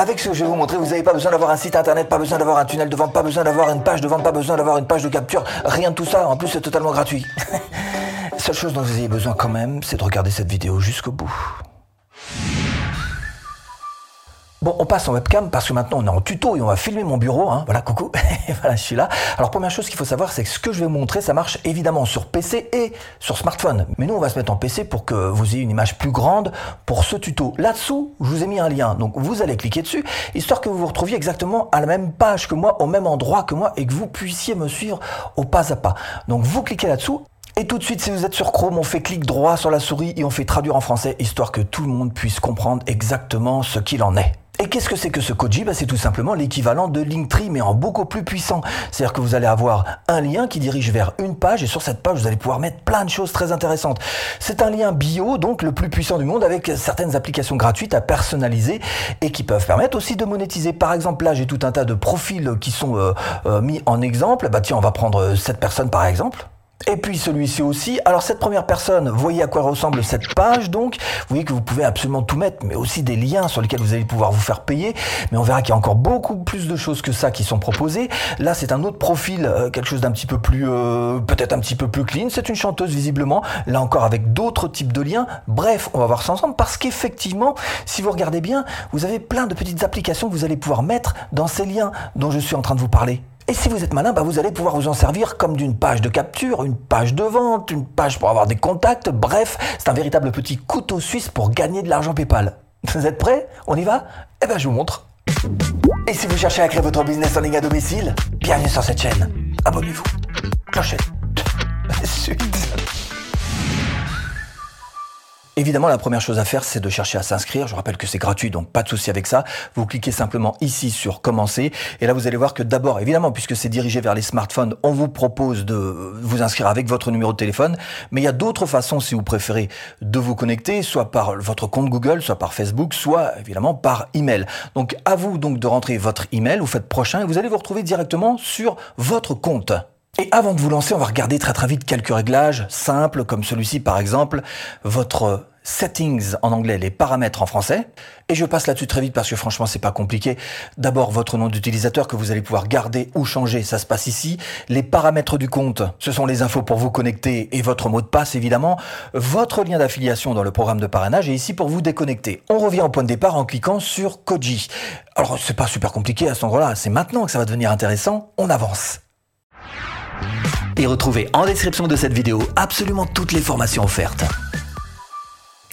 Avec ce que je vais vous montrer, vous n'avez pas besoin d'avoir un site internet, pas besoin d'avoir un tunnel de vente, pas besoin d'avoir une page de vente, pas besoin d'avoir une page de capture, rien de tout ça. En plus, c'est totalement gratuit. Seule chose dont vous ayez besoin quand même, c'est de regarder cette vidéo jusqu'au bout. Bon, on passe en webcam parce que maintenant on est en tuto et on va filmer mon bureau. Hein. Voilà, coucou. voilà, je suis là. Alors première chose qu'il faut savoir, c'est que ce que je vais vous montrer, ça marche évidemment sur PC et sur smartphone. Mais nous, on va se mettre en PC pour que vous ayez une image plus grande pour ce tuto. Là-dessous, je vous ai mis un lien. Donc vous allez cliquer dessus, histoire que vous vous retrouviez exactement à la même page que moi, au même endroit que moi, et que vous puissiez me suivre au pas à pas. Donc vous cliquez là-dessous et tout de suite, si vous êtes sur Chrome, on fait clic droit sur la souris et on fait traduire en français, histoire que tout le monde puisse comprendre exactement ce qu'il en est. Et qu'est-ce que c'est que ce Koji bah, C'est tout simplement l'équivalent de Linktree, mais en beaucoup plus puissant. C'est-à-dire que vous allez avoir un lien qui dirige vers une page, et sur cette page, vous allez pouvoir mettre plein de choses très intéressantes. C'est un lien bio, donc le plus puissant du monde, avec certaines applications gratuites à personnaliser, et qui peuvent permettre aussi de monétiser. Par exemple, là, j'ai tout un tas de profils qui sont euh, euh, mis en exemple. Bah tiens, on va prendre cette personne par exemple. Et puis celui-ci aussi. Alors cette première personne, voyez à quoi ressemble cette page donc. Vous voyez que vous pouvez absolument tout mettre, mais aussi des liens sur lesquels vous allez pouvoir vous faire payer. Mais on verra qu'il y a encore beaucoup plus de choses que ça qui sont proposées. Là c'est un autre profil, euh, quelque chose d'un petit peu plus, euh, peut-être un petit peu plus clean. C'est une chanteuse visiblement. Là encore avec d'autres types de liens. Bref, on va voir ça ensemble parce qu'effectivement, si vous regardez bien, vous avez plein de petites applications que vous allez pouvoir mettre dans ces liens dont je suis en train de vous parler. Et si vous êtes malin, bah vous allez pouvoir vous en servir comme d'une page de capture, une page de vente, une page pour avoir des contacts. Bref, c'est un véritable petit couteau suisse pour gagner de l'argent PayPal. Vous êtes prêts? On y va? Eh ben, je vous montre. Et si vous cherchez à créer votre business en ligne à domicile, bienvenue sur cette chaîne. Abonnez-vous. Clochette. Suite. Évidemment, la première chose à faire, c'est de chercher à s'inscrire. Je rappelle que c'est gratuit, donc pas de souci avec ça. Vous cliquez simplement ici sur commencer. Et là, vous allez voir que d'abord, évidemment, puisque c'est dirigé vers les smartphones, on vous propose de vous inscrire avec votre numéro de téléphone. Mais il y a d'autres façons, si vous préférez, de vous connecter, soit par votre compte Google, soit par Facebook, soit évidemment par email. Donc, à vous donc de rentrer votre email, vous faites prochain et vous allez vous retrouver directement sur votre compte. Et avant de vous lancer, on va regarder très très vite quelques réglages simples comme celui-ci par exemple, votre settings en anglais, les paramètres en français. Et je passe là-dessus très vite parce que franchement c'est pas compliqué. D'abord votre nom d'utilisateur que vous allez pouvoir garder ou changer, ça se passe ici. Les paramètres du compte, ce sont les infos pour vous connecter et votre mot de passe évidemment. Votre lien d'affiliation dans le programme de parrainage et ici pour vous déconnecter. On revient au point de départ en cliquant sur Koji. Alors c'est pas super compliqué à ce endroit-là, c'est maintenant que ça va devenir intéressant. On avance. Et retrouvez en description de cette vidéo absolument toutes les formations offertes.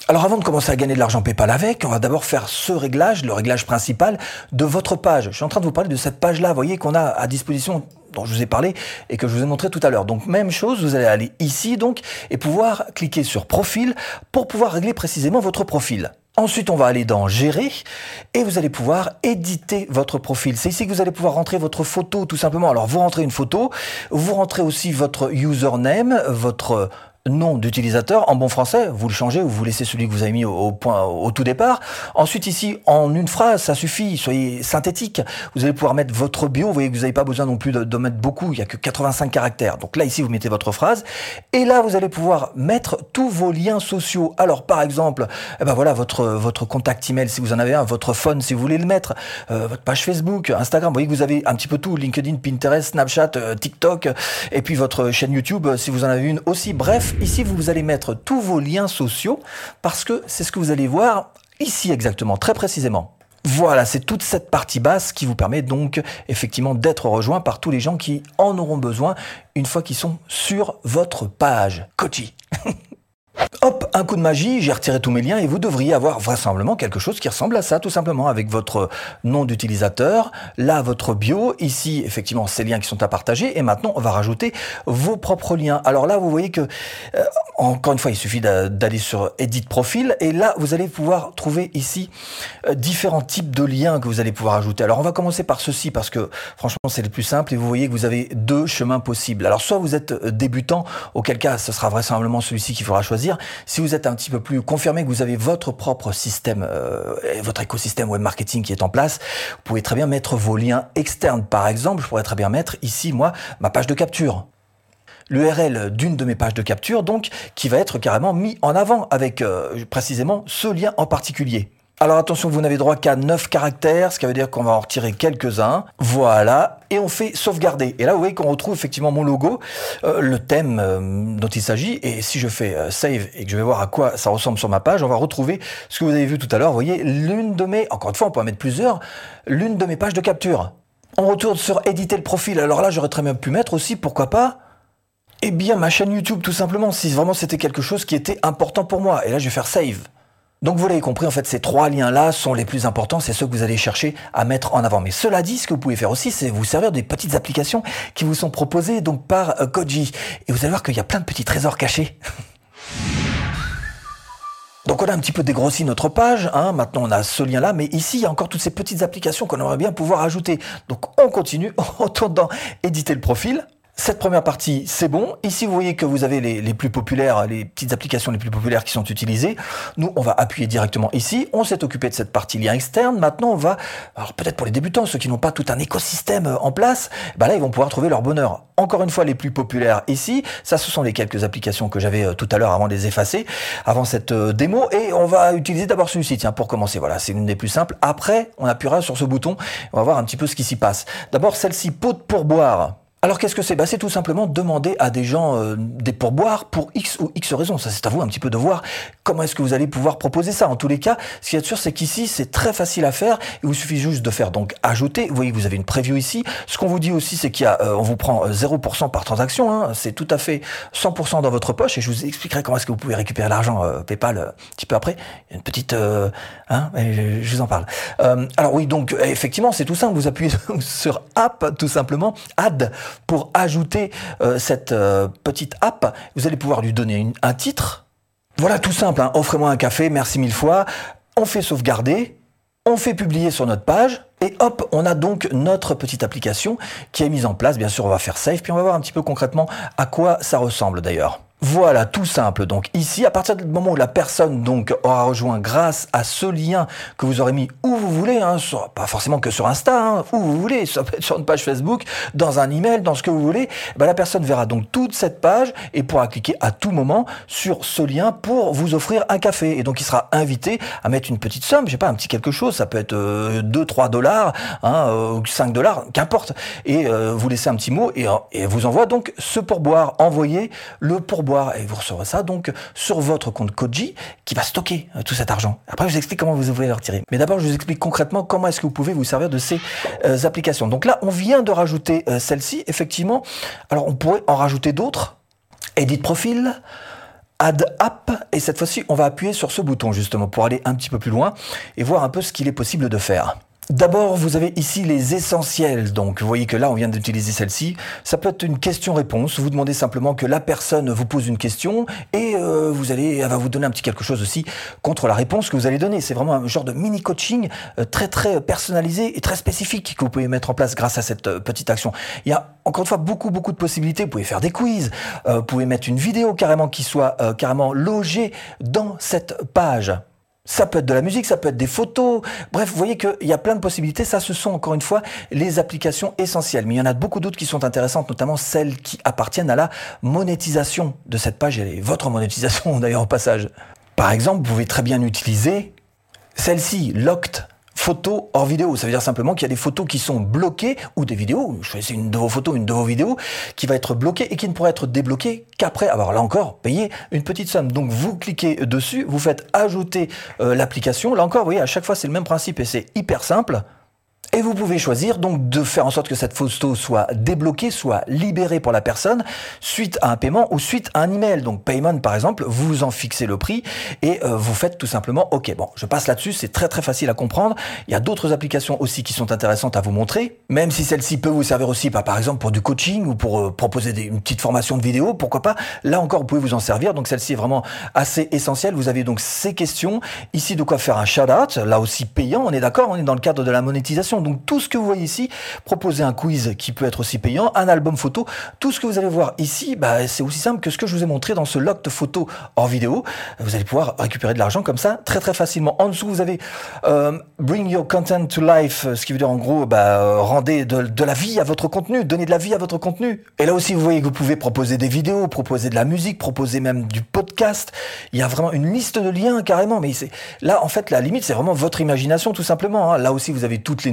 Alors avant de commencer à gagner de l'argent PayPal avec, on va d'abord faire ce réglage, le réglage principal de votre page. Je suis en train de vous parler de cette page-là, vous voyez qu'on a à disposition dont je vous ai parlé et que je vous ai montré tout à l'heure. Donc même chose, vous allez aller ici donc et pouvoir cliquer sur profil pour pouvoir régler précisément votre profil. Ensuite, on va aller dans Gérer et vous allez pouvoir éditer votre profil. C'est ici que vous allez pouvoir rentrer votre photo tout simplement. Alors, vous rentrez une photo, vous rentrez aussi votre username, votre nom d'utilisateur en bon français, vous le changez ou vous laissez celui que vous avez mis au, point au tout départ. Ensuite ici, en une phrase, ça suffit, soyez synthétique. Vous allez pouvoir mettre votre bio, vous voyez que vous n'avez pas besoin non plus de, mettre beaucoup, il y a que 85 caractères. Donc là ici, vous mettez votre phrase et là vous allez pouvoir mettre tous vos liens sociaux. Alors par exemple, eh ben voilà votre votre contact email si vous en avez un, votre phone si vous voulez le mettre, euh, votre page Facebook, Instagram, vous voyez que vous avez un petit peu tout, LinkedIn, Pinterest, Snapchat, euh, TikTok et puis votre chaîne YouTube si vous en avez une aussi. Bref, ici, vous allez mettre tous vos liens sociaux parce que c'est ce que vous allez voir ici exactement, très précisément. Voilà, c'est toute cette partie basse qui vous permet donc effectivement d'être rejoint par tous les gens qui en auront besoin une fois qu'ils sont sur votre page. Kochi Hop, un coup de magie, j'ai retiré tous mes liens et vous devriez avoir vraisemblablement quelque chose qui ressemble à ça, tout simplement, avec votre nom d'utilisateur, là votre bio, ici effectivement ces liens qui sont à partager, et maintenant on va rajouter vos propres liens. Alors là, vous voyez que, euh, encore une fois, il suffit d'aller sur Edit Profil, et là vous allez pouvoir trouver ici euh, différents types de liens que vous allez pouvoir ajouter. Alors on va commencer par ceci parce que franchement c'est le plus simple, et vous voyez que vous avez deux chemins possibles. Alors soit vous êtes euh, débutant, auquel cas ce sera vraisemblablement celui-ci qu'il faudra choisir si vous êtes un petit peu plus confirmé que vous avez votre propre système, euh, votre écosystème web marketing qui est en place, vous pouvez très bien mettre vos liens externes. Par exemple, je pourrais très bien mettre ici, moi, ma page de capture l'URL d'une de mes pages de capture, donc qui va être carrément mis en avant avec euh, précisément ce lien en particulier. Alors attention, vous n'avez droit qu'à 9 caractères, ce qui veut dire qu'on va en retirer quelques-uns. Voilà, et on fait sauvegarder. Et là, vous voyez qu'on retrouve effectivement mon logo, euh, le thème euh, dont il s'agit. Et si je fais euh, save et que je vais voir à quoi ça ressemble sur ma page, on va retrouver ce que vous avez vu tout à l'heure. Vous voyez, l'une de mes, encore une fois, on peut en mettre plusieurs, l'une de mes pages de capture. On retourne sur éditer le profil. Alors là, j'aurais très bien pu mettre aussi, pourquoi pas, eh bien, ma chaîne YouTube, tout simplement, si vraiment c'était quelque chose qui était important pour moi. Et là, je vais faire save. Donc vous l'avez compris, en fait, ces trois liens-là sont les plus importants, c'est ceux que vous allez chercher à mettre en avant. Mais cela dit, ce que vous pouvez faire aussi, c'est vous servir des petites applications qui vous sont proposées donc par euh, Koji. Et vous allez voir qu'il y a plein de petits trésors cachés. Donc on a un petit peu dégrossi notre page, hein. maintenant on a ce lien-là, mais ici il y a encore toutes ces petites applications qu'on aimerait bien pouvoir ajouter. Donc on continue, on retourne dans éditer le profil, cette première partie, c'est bon. Ici, vous voyez que vous avez les, plus populaires, les petites applications les plus populaires qui sont utilisées. Nous, on va appuyer directement ici. On s'est occupé de cette partie lien externe. Maintenant, on va, alors peut-être pour les débutants, ceux qui n'ont pas tout un écosystème euh, en place, bah là, ils vont pouvoir trouver leur bonheur. Encore une fois, les plus populaires ici, ça, ce sont les quelques applications que j'avais euh, tout à l'heure avant de les effacer, avant cette euh, démo. Et on va utiliser d'abord celui-ci, tiens, pour commencer. Voilà, c'est une des plus simples. Après, on appuiera sur ce bouton. On va voir un petit peu ce qui s'y passe. D'abord, celle-ci, pot de pourboire. Alors qu'est-ce que c'est? Bah, C'est tout simplement demander à des gens euh, des pourboires pour X ou X raisons. Ça c'est à vous un petit peu de voir comment est-ce que vous allez pouvoir proposer ça. En tous les cas, ce qui est sûr c'est qu'ici c'est très facile à faire. Il vous suffit juste de faire donc ajouter. Vous voyez vous avez une preview ici. Ce qu'on vous dit aussi c'est qu'il y a, euh, on vous prend 0% euh, par transaction. Hein. C'est tout à fait 100% dans votre poche et je vous expliquerai comment est-ce que vous pouvez récupérer l'argent PayPal un petit peu après. Il y a une petite, hein, je vous en parle. alors oui donc effectivement c'est tout simple. Vous appuyez sur app tout simplement, add pour ajouter euh, cette euh, petite app, vous allez pouvoir lui donner un titre. Voilà tout simple, hein. offrez-moi un café, merci mille fois. On fait sauvegarder, on fait publier sur notre page, et hop, on a donc notre petite application qui est mise en place. Bien sûr, on va faire save, puis on va voir un petit peu concrètement à quoi ça ressemble d'ailleurs. Voilà, tout simple. Donc ici, à partir du moment où la personne donc aura rejoint grâce à ce lien que vous aurez mis où vous voulez, hein, pas forcément que sur Insta, hein, où vous voulez, ça peut être sur une page Facebook, dans un email, dans ce que vous voulez, bah, la personne verra donc toute cette page et pourra cliquer à tout moment sur ce lien pour vous offrir un café. Et donc il sera invité à mettre une petite somme, je sais pas, un petit quelque chose, ça peut être 2-3 euh, dollars, hein, euh, 5 dollars, qu'importe, et euh, vous laissez un petit mot et vous envoie donc ce pourboire. Envoyez le pourboire et vous recevrez ça donc sur votre compte Koji qui va stocker euh, tout cet argent. Après, je vous explique comment vous pouvez le retirer. Mais d'abord, je vous explique concrètement comment est-ce que vous pouvez vous servir de ces euh, applications. Donc là, on vient de rajouter euh, celle-ci, effectivement. Alors, on pourrait en rajouter d'autres. Edit profil, Add App, et cette fois-ci, on va appuyer sur ce bouton justement pour aller un petit peu plus loin et voir un peu ce qu'il est possible de faire. D'abord, vous avez ici les essentiels. Donc, vous voyez que là, on vient d'utiliser celle-ci. Ça peut être une question-réponse. Vous demandez simplement que la personne vous pose une question et euh, vous allez, elle va vous donner un petit quelque chose aussi contre la réponse que vous allez donner. C'est vraiment un genre de mini coaching euh, très très personnalisé et très spécifique que vous pouvez mettre en place grâce à cette euh, petite action. Il y a encore une fois beaucoup beaucoup de possibilités. Vous pouvez faire des quiz, vous pouvez mettre une vidéo carrément qui soit carrément logée dans cette page. Ça peut être de la musique, ça peut être des photos. Bref, vous voyez qu'il y a plein de possibilités. Ça, ce sont encore une fois les applications essentielles. Mais il y en a beaucoup d'autres qui sont intéressantes, notamment celles qui appartiennent à la monétisation de cette page et votre monétisation d'ailleurs au passage. Par exemple, vous pouvez très bien utiliser celle-ci, Locked photos hors vidéo. Ça veut dire simplement qu'il y a des photos qui sont bloquées ou des vidéos, choisissez une de vos photos, une de vos vidéos, qui va être bloquée et qui ne pourra être débloquée qu'après avoir là encore payé une petite somme. Donc vous cliquez dessus, vous faites ajouter euh, l'application. Là encore, vous voyez, à chaque fois c'est le même principe et c'est hyper simple. Et vous pouvez choisir donc de faire en sorte que cette photo soit débloquée, soit libérée pour la personne suite à un paiement ou suite à un email. Donc payment par exemple, vous en fixez le prix et euh, vous faites tout simplement OK. Bon, je passe là-dessus, c'est très très facile à comprendre. Il y a d'autres applications aussi qui sont intéressantes à vous montrer, même si celle-ci peut vous servir aussi bah, par exemple pour du coaching ou pour euh, proposer une petite formation de vidéo, pourquoi pas. Là encore, vous pouvez vous en servir. Donc celle-ci est vraiment assez essentielle. Vous avez donc ces questions ici de quoi faire un shout-out, là aussi payant, on est d'accord, on est dans le cadre de la monétisation Donc tout ce que vous voyez ici, proposer un quiz qui peut être aussi payant, un album photo, tout ce que vous allez voir ici, bah, c'est aussi simple que ce que je vous ai montré dans ce locked photo hors vidéo. Vous allez pouvoir récupérer de l'argent comme ça très très facilement. En dessous, vous avez euh, Bring Your Content to Life, ce qui veut dire en gros, bah, rendez de, de la vie à votre contenu, donnez de la vie à votre contenu. Et là aussi, vous voyez que vous pouvez proposer des vidéos, proposer de la musique, proposer même du podcast. Il y a vraiment une liste de liens carrément. Mais là, en fait, la limite, c'est vraiment votre imagination tout simplement. Hein. Là aussi, vous avez toutes les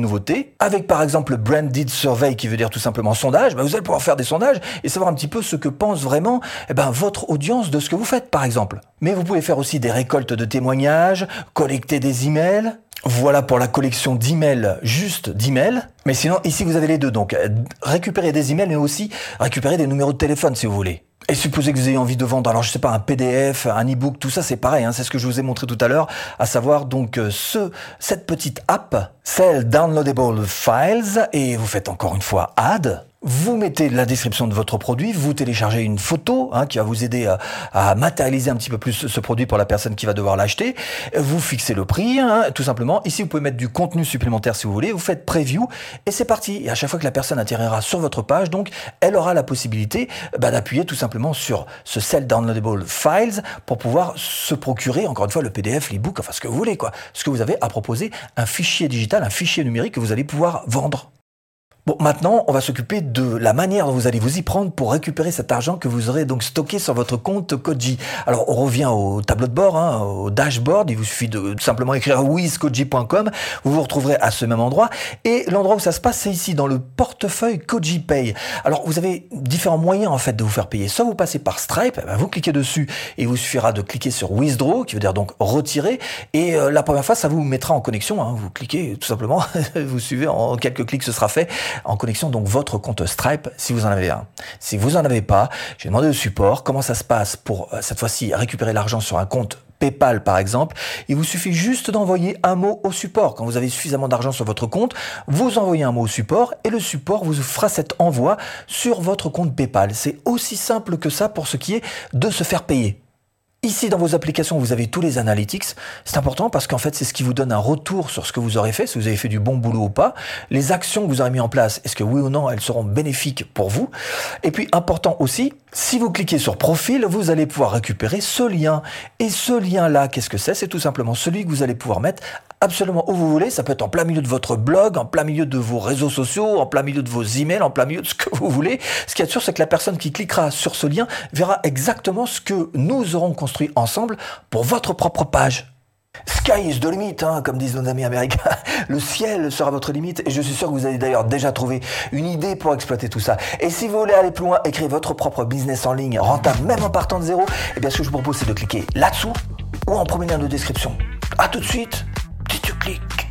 Avec par exemple le Branded Survey, qui veut dire tout simplement sondage, bah, vous allez pouvoir faire des sondages et savoir un petit peu ce que pense vraiment eh ben, votre audience de ce que vous faites, par exemple. Mais vous pouvez faire aussi des récoltes de témoignages, collecter des emails, voilà pour la collection d'emails, juste d'emails. Mais sinon, ici, vous avez les deux. Donc, récupérer des emails, mais aussi récupérer des numéros de téléphone, si vous voulez. Et supposez que vous ayez envie de vendre, alors je sais pas, un PDF, un e-book, tout ça c'est pareil, hein, c'est ce que je vous ai montré tout à l'heure, à savoir donc euh, ce, cette petite app, Sell Downloadable Files, et vous faites encore une fois Add, vous mettez la description de votre produit, vous téléchargez une photo hein, qui va vous aider à, matérialiser un petit peu plus ce produit pour la personne qui va devoir l'acheter. Vous fixez le prix, hein, tout simplement. Ici, vous pouvez mettre du contenu supplémentaire si vous voulez. Vous faites preview et c'est parti. Et à chaque fois que la personne atterrira sur votre page, donc, elle aura la possibilité bah, d'appuyer tout simplement sur ce Sell Downloadable Files pour pouvoir se procurer, encore une fois, le PDF, l'ebook, enfin ce que vous voulez, quoi. Ce que vous avez à proposer, un fichier digital, un fichier numérique que vous allez pouvoir vendre. Bon, maintenant, on va s'occuper de la manière dont vous allez vous y prendre pour récupérer cet argent que vous aurez donc stocké sur votre compte Koji. Alors, on revient au tableau de bord, hein, au dashboard. Il vous suffit de simplement écrire wizkoji.com. Vous vous retrouverez à ce même endroit. Et l'endroit où ça se passe, c'est ici, dans le portefeuille Koji Pay. Alors, vous avez différents moyens, en fait, de vous faire payer. Soit vous passez par Stripe, eh ben, vous cliquez dessus et il vous suffira de cliquer sur Withdraw, qui veut dire donc retirer. Et euh, la première fois, ça vous mettra en connexion. Hein. Vous cliquez tout simplement, vous suivez en quelques clics, ce sera fait en connexion donc votre compte Stripe si vous en avez un. Si vous en avez pas, j'ai demandé au support comment ça se passe pour euh, cette fois-ci récupérer l'argent sur un compte PayPal par exemple, il vous suffit juste d'envoyer un mot au support. Quand vous avez suffisamment d'argent sur votre compte, vous envoyez un mot au support et le support vous fera cet envoi sur votre compte PayPal. C'est aussi simple que ça pour ce qui est de se faire payer. Ici, dans vos applications, vous avez tous les analytics. C'est important parce qu'en fait, c'est ce qui vous donne un retour sur ce que vous aurez fait, si vous avez fait du bon boulot ou pas. Les actions que vous aurez mis en place, est-ce que oui ou non, elles seront bénéfiques pour vous? Et puis, important aussi, si vous cliquez sur profil, vous allez pouvoir récupérer ce lien. Et ce lien-là, qu'est-ce que c'est? C'est tout simplement celui que vous allez pouvoir mettre absolument où vous voulez. Ça peut être en plein milieu de votre blog, en plein milieu de vos réseaux sociaux, en plein milieu de vos emails, en plein milieu de ce que vous voulez. Ce qui est sûr, c'est que la personne qui cliquera sur ce lien verra exactement ce que nous aurons construit ensemble pour votre propre page. Sky is the limit, hein, comme disent nos amis américains. Le ciel sera votre limite et je suis sûr que vous avez d'ailleurs déjà trouvé une idée pour exploiter tout ça. Et si vous voulez aller plus loin, écrire votre propre business en ligne, rentable même en partant de zéro, eh bien ce que je vous propose c'est de cliquer là-dessous ou en premier lien de description. A tout de suite si tu cliques.